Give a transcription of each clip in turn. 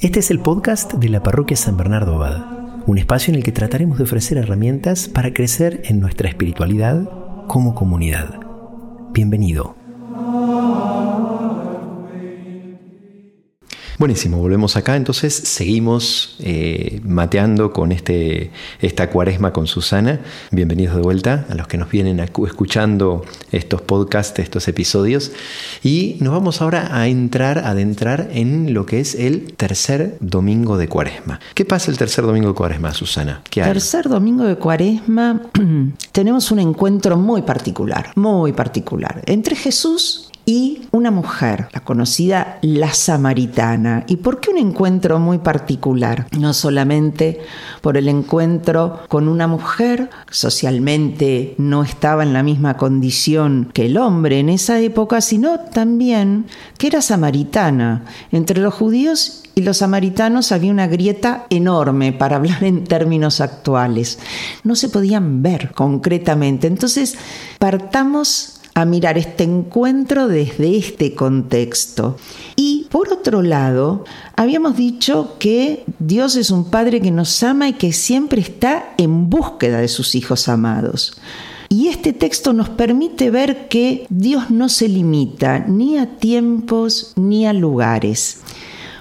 Este es el podcast de la Parroquia San Bernardo Abad, un espacio en el que trataremos de ofrecer herramientas para crecer en nuestra espiritualidad como comunidad. Bienvenido. Buenísimo, volvemos acá. Entonces seguimos eh, mateando con este, esta cuaresma con Susana. Bienvenidos de vuelta a los que nos vienen escuchando estos podcasts, estos episodios. Y nos vamos ahora a entrar, a adentrar en lo que es el tercer domingo de cuaresma. ¿Qué pasa el tercer domingo de cuaresma, Susana? ¿Qué Tercer domingo de cuaresma tenemos un encuentro muy particular, muy particular, entre Jesús y una mujer, la conocida la samaritana. ¿Y por qué un encuentro muy particular? No solamente por el encuentro con una mujer, socialmente no estaba en la misma condición que el hombre en esa época, sino también que era samaritana. Entre los judíos y los samaritanos había una grieta enorme para hablar en términos actuales. No se podían ver concretamente. Entonces, partamos a mirar este encuentro desde este contexto. Y por otro lado, habíamos dicho que Dios es un Padre que nos ama y que siempre está en búsqueda de sus hijos amados. Y este texto nos permite ver que Dios no se limita ni a tiempos ni a lugares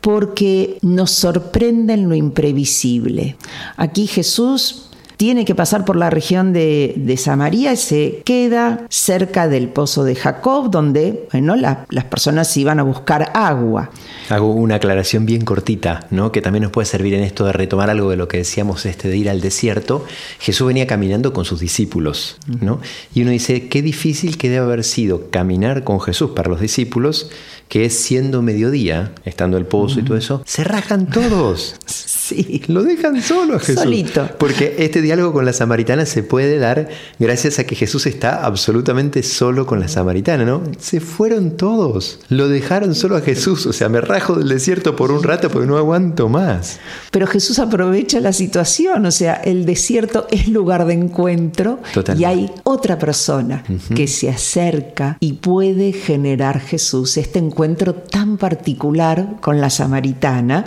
porque nos sorprende en lo imprevisible. Aquí Jesús tiene que pasar por la región de, Samaria y se queda cerca del pozo de Jacob, donde bueno, las personas iban a buscar agua. Hago una aclaración bien cortita, ¿no? que también nos puede servir en esto de retomar algo de lo que decíamos este de ir al desierto. Jesús venía caminando con sus discípulos, ¿no? y uno dice, qué difícil que debe haber sido caminar con Jesús para los discípulos, que es siendo mediodía, estando el pozo y todo eso, se rajan todos. Sí. Lo dejan solo a Jesús. Solito. Porque este diálogo con la samaritana se puede dar gracias a que Jesús está absolutamente solo con la samaritana, ¿no? Se fueron todos. Lo dejaron solo a Jesús. O sea, me rajo del desierto por un rato porque no aguanto más. Pero Jesús aprovecha la situación. O sea, el desierto es lugar de encuentro y hay otra persona que se acerca y puede generar Jesús este encuentro tan particular con la samaritana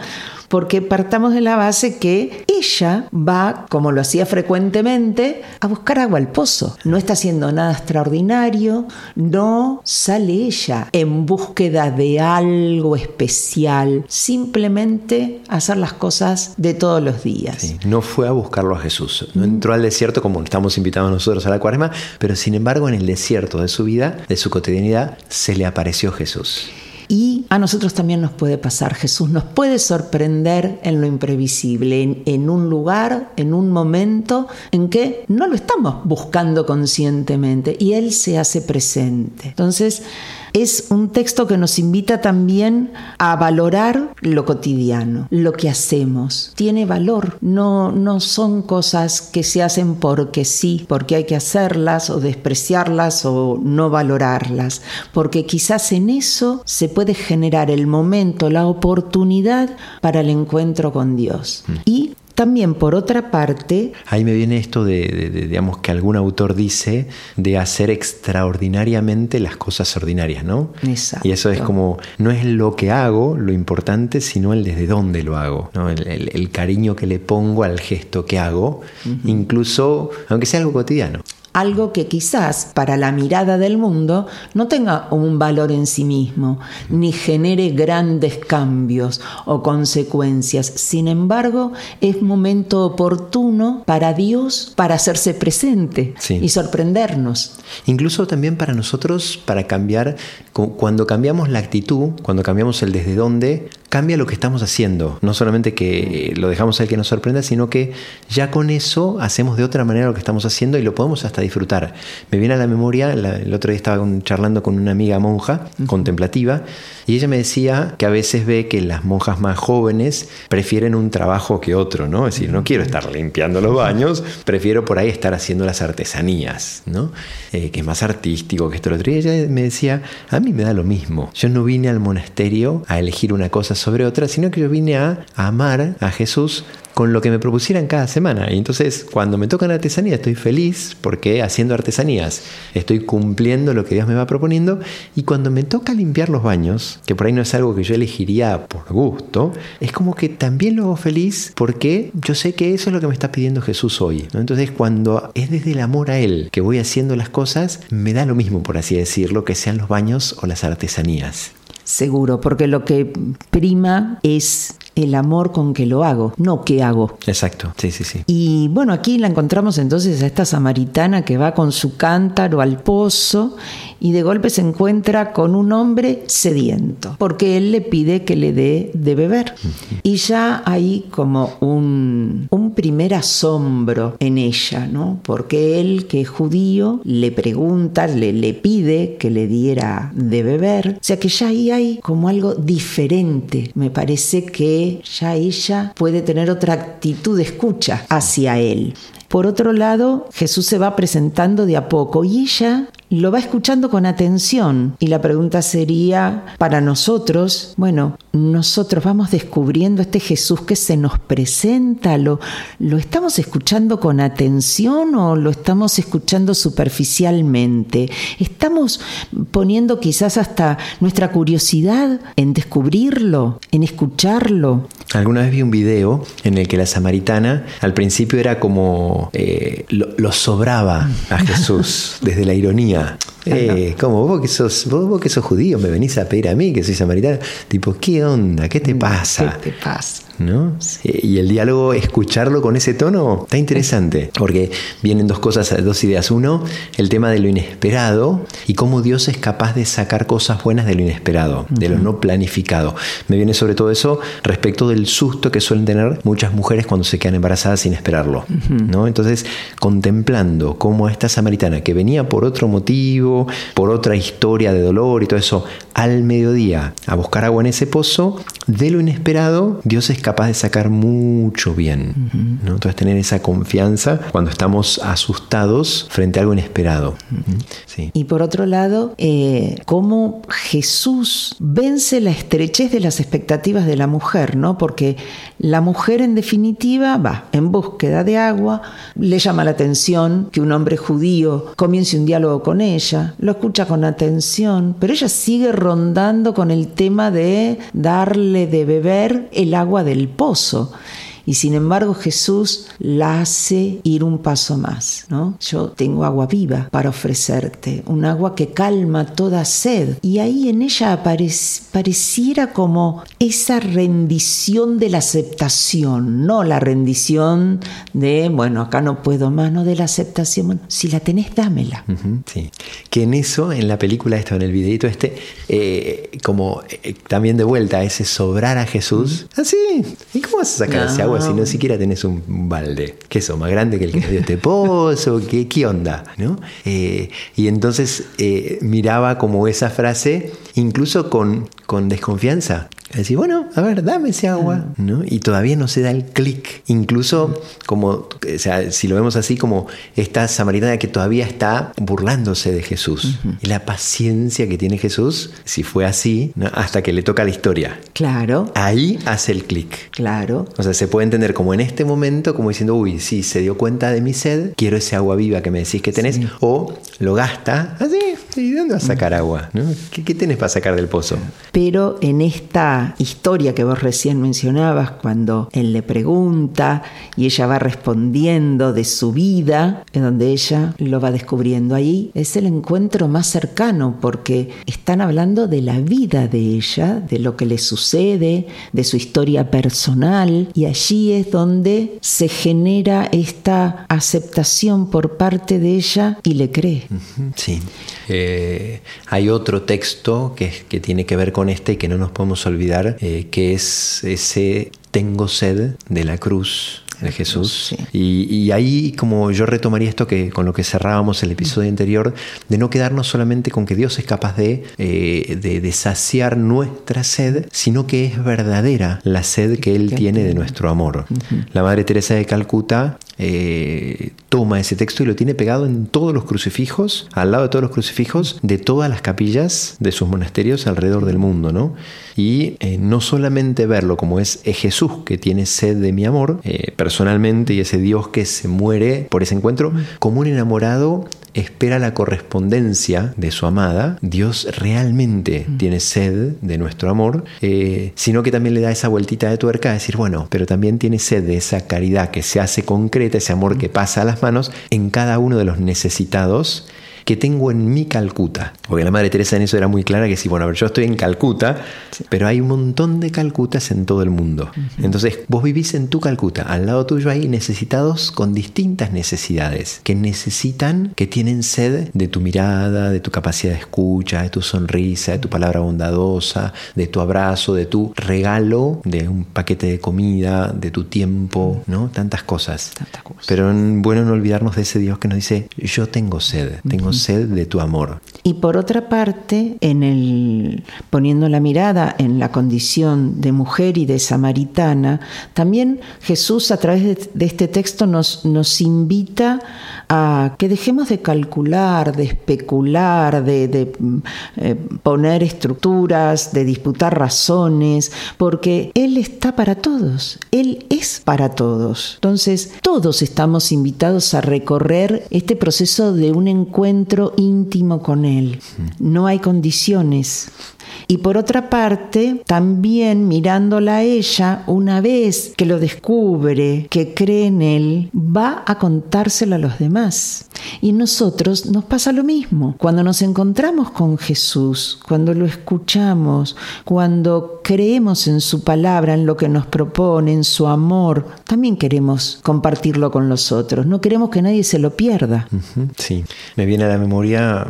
porque partamos de la base que ella va, como lo hacía frecuentemente, a buscar agua al pozo. No está haciendo nada extraordinario, no sale ella en búsqueda de algo especial, simplemente hacer las cosas de todos los días. no fue a buscarlo a Jesús, no entró al desierto como estamos invitados nosotros a la cuaresma, pero sin embargo en el desierto de su vida, de su cotidianidad, se le apareció Jesús. Y a nosotros también nos puede pasar, Jesús nos puede sorprender en lo imprevisible, en, un lugar, en un momento en que no lo estamos buscando conscientemente y Él se hace presente. Entonces, es un texto que nos invita también a valorar lo cotidiano, lo que hacemos. Tiene valor, no, no son cosas que se hacen porque sí, porque hay que hacerlas o despreciarlas o no valorarlas, porque quizás en eso se puede generar el momento, la oportunidad para el encuentro con Dios. Mm. Y también, por otra parte... Ahí me viene esto de, digamos, que algún autor dice de hacer extraordinariamente las cosas ordinarias, ¿no? Exacto. Y eso es como, no es lo que hago lo importante, sino el desde dónde lo hago, ¿no? el, cariño que le pongo al gesto que hago, incluso, aunque sea algo cotidiano algo que quizás para la mirada del mundo no tenga un valor en sí mismo, ni genere grandes cambios o consecuencias. Sin embargo, es momento oportuno para Dios para hacerse presente y sorprendernos. Incluso también para nosotros, para cambiar, cuando cambiamos la actitud, cuando cambiamos el desde dónde, cambia lo que estamos haciendo. No solamente que lo dejamos al que nos sorprenda, sino que ya con eso hacemos de otra manera lo que estamos haciendo y lo podemos hasta disfrutar. Me viene a la memoria, el otro día estaba charlando con una amiga monja contemplativa y ella me decía que a veces ve que las monjas más jóvenes prefieren un trabajo que otro, ¿no? Es decir, no quiero estar limpiando los baños, prefiero por ahí estar haciendo las artesanías, ¿no? Eh, que es más artístico que esto lo otro. Y ella me decía, a mí me da lo mismo. Yo no vine al monasterio a elegir una cosa sobre otra, sino que yo vine a amar a Jesús con lo que me propusieran cada semana. Y entonces cuando me tocan artesanía estoy feliz porque haciendo artesanías estoy cumpliendo lo que Dios me va proponiendo. Y cuando me toca limpiar los baños, que por ahí no es algo que yo elegiría por gusto, es como que también lo hago feliz porque yo sé que eso es lo que me está pidiendo Jesús hoy. Entonces cuando es desde el amor a Él que voy haciendo las cosas, me da lo mismo, por así decirlo, que sean los baños o las artesanías. Seguro, porque lo que prima es el amor con que lo hago, no qué hago. Exacto, sí, sí, sí. Y bueno, aquí la encontramos entonces a esta samaritana que va con su cántaro al pozo y de golpe se encuentra con un hombre sediento, porque él le pide que le dé de beber. Y ya hay como un, un primer asombro en ella, ¿no? Porque él, que es judío, le pregunta, le, le pide que le diera de beber. O sea que ya ahí hay como algo diferente. Me parece que ya ella puede tener otra actitud de escucha hacia él. Por otro lado, Jesús se va presentando de a poco y ella lo va escuchando con atención. Y la pregunta sería, para nosotros, bueno, nosotros vamos descubriendo este Jesús que se nos presenta, ¿lo, lo estamos escuchando con atención o lo estamos escuchando superficialmente? ¿Estamos poniendo quizás hasta nuestra curiosidad en descubrirlo, en escucharlo? Alguna vez vi un video en el que la samaritana al principio era como eh, lo, lo sobraba a Jesús desde la ironía. Eh, como vos que sos, vos, vos, que sos judío, me venís a pedir a mí que soy samaritana. Tipo, ¿qué onda? ¿Qué te pasa? ¿Qué te pasa? ¿No? Y el diálogo, escucharlo con ese tono, está interesante, porque vienen dos cosas, dos ideas. Uno, el tema de lo inesperado y cómo Dios es capaz de sacar cosas buenas de lo inesperado, de lo no planificado. Me viene sobre todo eso respecto del susto que suelen tener muchas mujeres cuando se quedan embarazadas sin esperarlo. ¿no? Entonces, contemplando cómo esta samaritana que venía por otro motivo, por otra historia de dolor y todo eso, al mediodía a buscar agua en ese pozo, de lo inesperado, Dios es capaz de sacar mucho bien. Uh -huh. ¿no? Entonces tener esa confianza cuando estamos asustados frente a algo inesperado. Uh -huh. sí. Y por otro lado, eh, cómo Jesús vence la estrechez de las expectativas de la mujer, ¿no? Porque la mujer en definitiva va en búsqueda de agua, le llama la atención que un hombre judío comience un diálogo con ella, lo escucha con atención, pero ella sigue rondando con el tema de darle de beber el agua del pozo. Y sin embargo Jesús la hace ir un paso más, ¿no? Yo tengo agua viva para ofrecerte, un agua que calma toda sed. Y ahí en ella aparec pareciera como esa rendición de la aceptación, no la rendición de, bueno, acá no puedo más, no de la aceptación. Bueno, si la tenés, dámela. Uh -huh, sí. Que en eso, en la película esto, en el videito este, eh, como eh, también de vuelta, ese sobrar a Jesús. Así. ¿Y cómo vas a sacar no. ese agua si no siquiera tenés un balde? ¿Qué eso? ¿Más grande que el que nos dio este pozo? ¿Qué, qué onda? ¿No? Eh, y entonces eh, miraba como esa frase, incluso con, con desconfianza. Decir, bueno, a ver, dame ese agua, ¿no? Y todavía no se da el clic. Incluso como, o sea, si lo vemos así como esta samaritana que todavía está burlándose de Jesús. Uh -huh. Y la paciencia que tiene Jesús, si fue así, ¿no? hasta que le toca la historia. Claro. Ahí hace el clic. Claro. O sea, se puede entender como en este momento, como diciendo, uy, sí, se dio cuenta de mi sed, quiero ese agua viva que me decís que tenés, sí. o lo gasta así. ¿Y de dónde vas a sacar agua? ¿no? ¿Qué, ¿Qué tenés para sacar del pozo? Pero en esta historia que vos recién mencionabas, cuando él le pregunta y ella va respondiendo de su vida, en donde ella lo va descubriendo ahí, es el encuentro más cercano porque están hablando de la vida de ella, de lo que le sucede, de su historia personal y allí es donde se genera esta aceptación por parte de ella y le cree. Sí. Eh, hay otro texto que, que tiene que ver con este y que no nos podemos olvidar, eh, que es ese tengo sed de la cruz de Jesús. Sí. Y, y, ahí como yo retomaría esto que con lo que cerrábamos el episodio anterior, de no quedarnos solamente con que Dios es capaz de, eh, de, de, saciar nuestra sed, sino que es verdadera la sed que Él tiene de nuestro amor. Uh -huh. La Madre Teresa de Calcuta eh, toma ese texto y lo tiene pegado en todos los crucifijos, al lado de todos los crucifijos de todas las capillas de sus monasterios alrededor del mundo, ¿no? Y eh, no solamente verlo como es, Jesús que tiene sed de mi amor, eh, personalmente, y ese Dios que se muere por ese encuentro, como un enamorado espera la correspondencia de su amada, Dios realmente mm. tiene sed de nuestro amor, eh, sino que también le da esa vueltita de tuerca a decir, bueno, pero también tiene sed de esa caridad que se hace concreta, ese amor que pasa a las manos en cada uno de los necesitados que tengo en mi Calcuta. Porque la Madre Teresa en eso era muy clara que sí, bueno, a ver, yo estoy en Calcuta, pero hay un montón de Calcutas en todo el mundo. Entonces, vos vivís en tu Calcuta, al lado tuyo hay necesitados con distintas necesidades, que necesitan, que tienen sed de tu mirada, de tu capacidad de escucha, de tu sonrisa, de tu palabra bondadosa, de tu abrazo, de tu regalo, de un paquete de comida, de tu tiempo, ¿no? Tantas cosas. Tantas cosas. Pero bueno no olvidarnos de ese Dios que nos dice, yo tengo sed, tengo sed de tu amor. Y por otra parte, en el, poniendo la mirada en la condición de mujer y de samaritana, también Jesús a través de, este texto nos, nos invita a que dejemos de calcular, de especular, de, eh, poner estructuras, de disputar razones, porque Él está para todos, Él es para todos. Entonces, todos estamos invitados a recorrer este proceso de un encuentro íntimo con Él. No hay condiciones. Y por otra parte, también mirándola a ella, una vez que lo descubre, que cree en Él, va a contárselo a los demás. Y nosotros nos pasa lo mismo. Cuando nos encontramos con Jesús, cuando lo escuchamos, cuando creemos en su palabra, en lo que nos propone, en su amor, también queremos compartirlo con los otros. No queremos que nadie se lo pierda. Sí, me viene a la memoria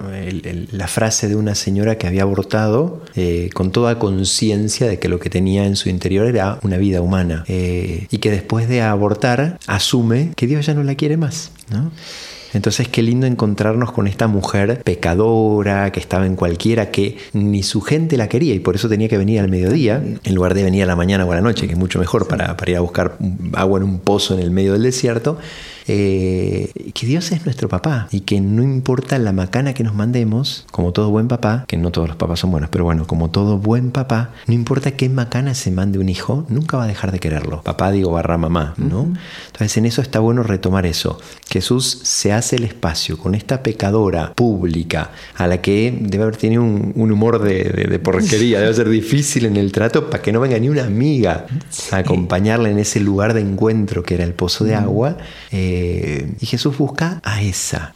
la frase de una señora que había abortado eh, con toda conciencia de que lo que tenía en su interior era una vida humana eh, y que después de abortar asume que Dios ya no la quiere más. ¿no? Entonces qué lindo encontrarnos con esta mujer pecadora, que estaba en cualquiera, que ni su gente la quería y por eso tenía que venir al mediodía, en lugar de venir a la mañana o a la noche, que es mucho mejor para, para ir a buscar agua en un pozo en el medio del desierto. Eh, que Dios es nuestro papá y que no importa la macana que nos mandemos, como todo buen papá, que no todos los papás son buenos, pero bueno, como todo buen papá, no importa qué macana se mande un hijo, nunca va a dejar de quererlo. Papá digo barra mamá, ¿no? Entonces en eso está bueno retomar eso. Jesús se hace el espacio con esta pecadora pública a la que debe haber tenido un, humor de, porquería, debe ser difícil en el trato para que no venga ni una amiga a acompañarla en ese lugar de encuentro que era el pozo de agua. Eh, y Jesús busca a esa.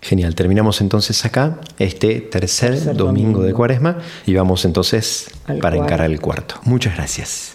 Genial, terminamos entonces acá este tercer, domingo, de Cuaresma y vamos entonces para encarar el cuarto. Muchas gracias.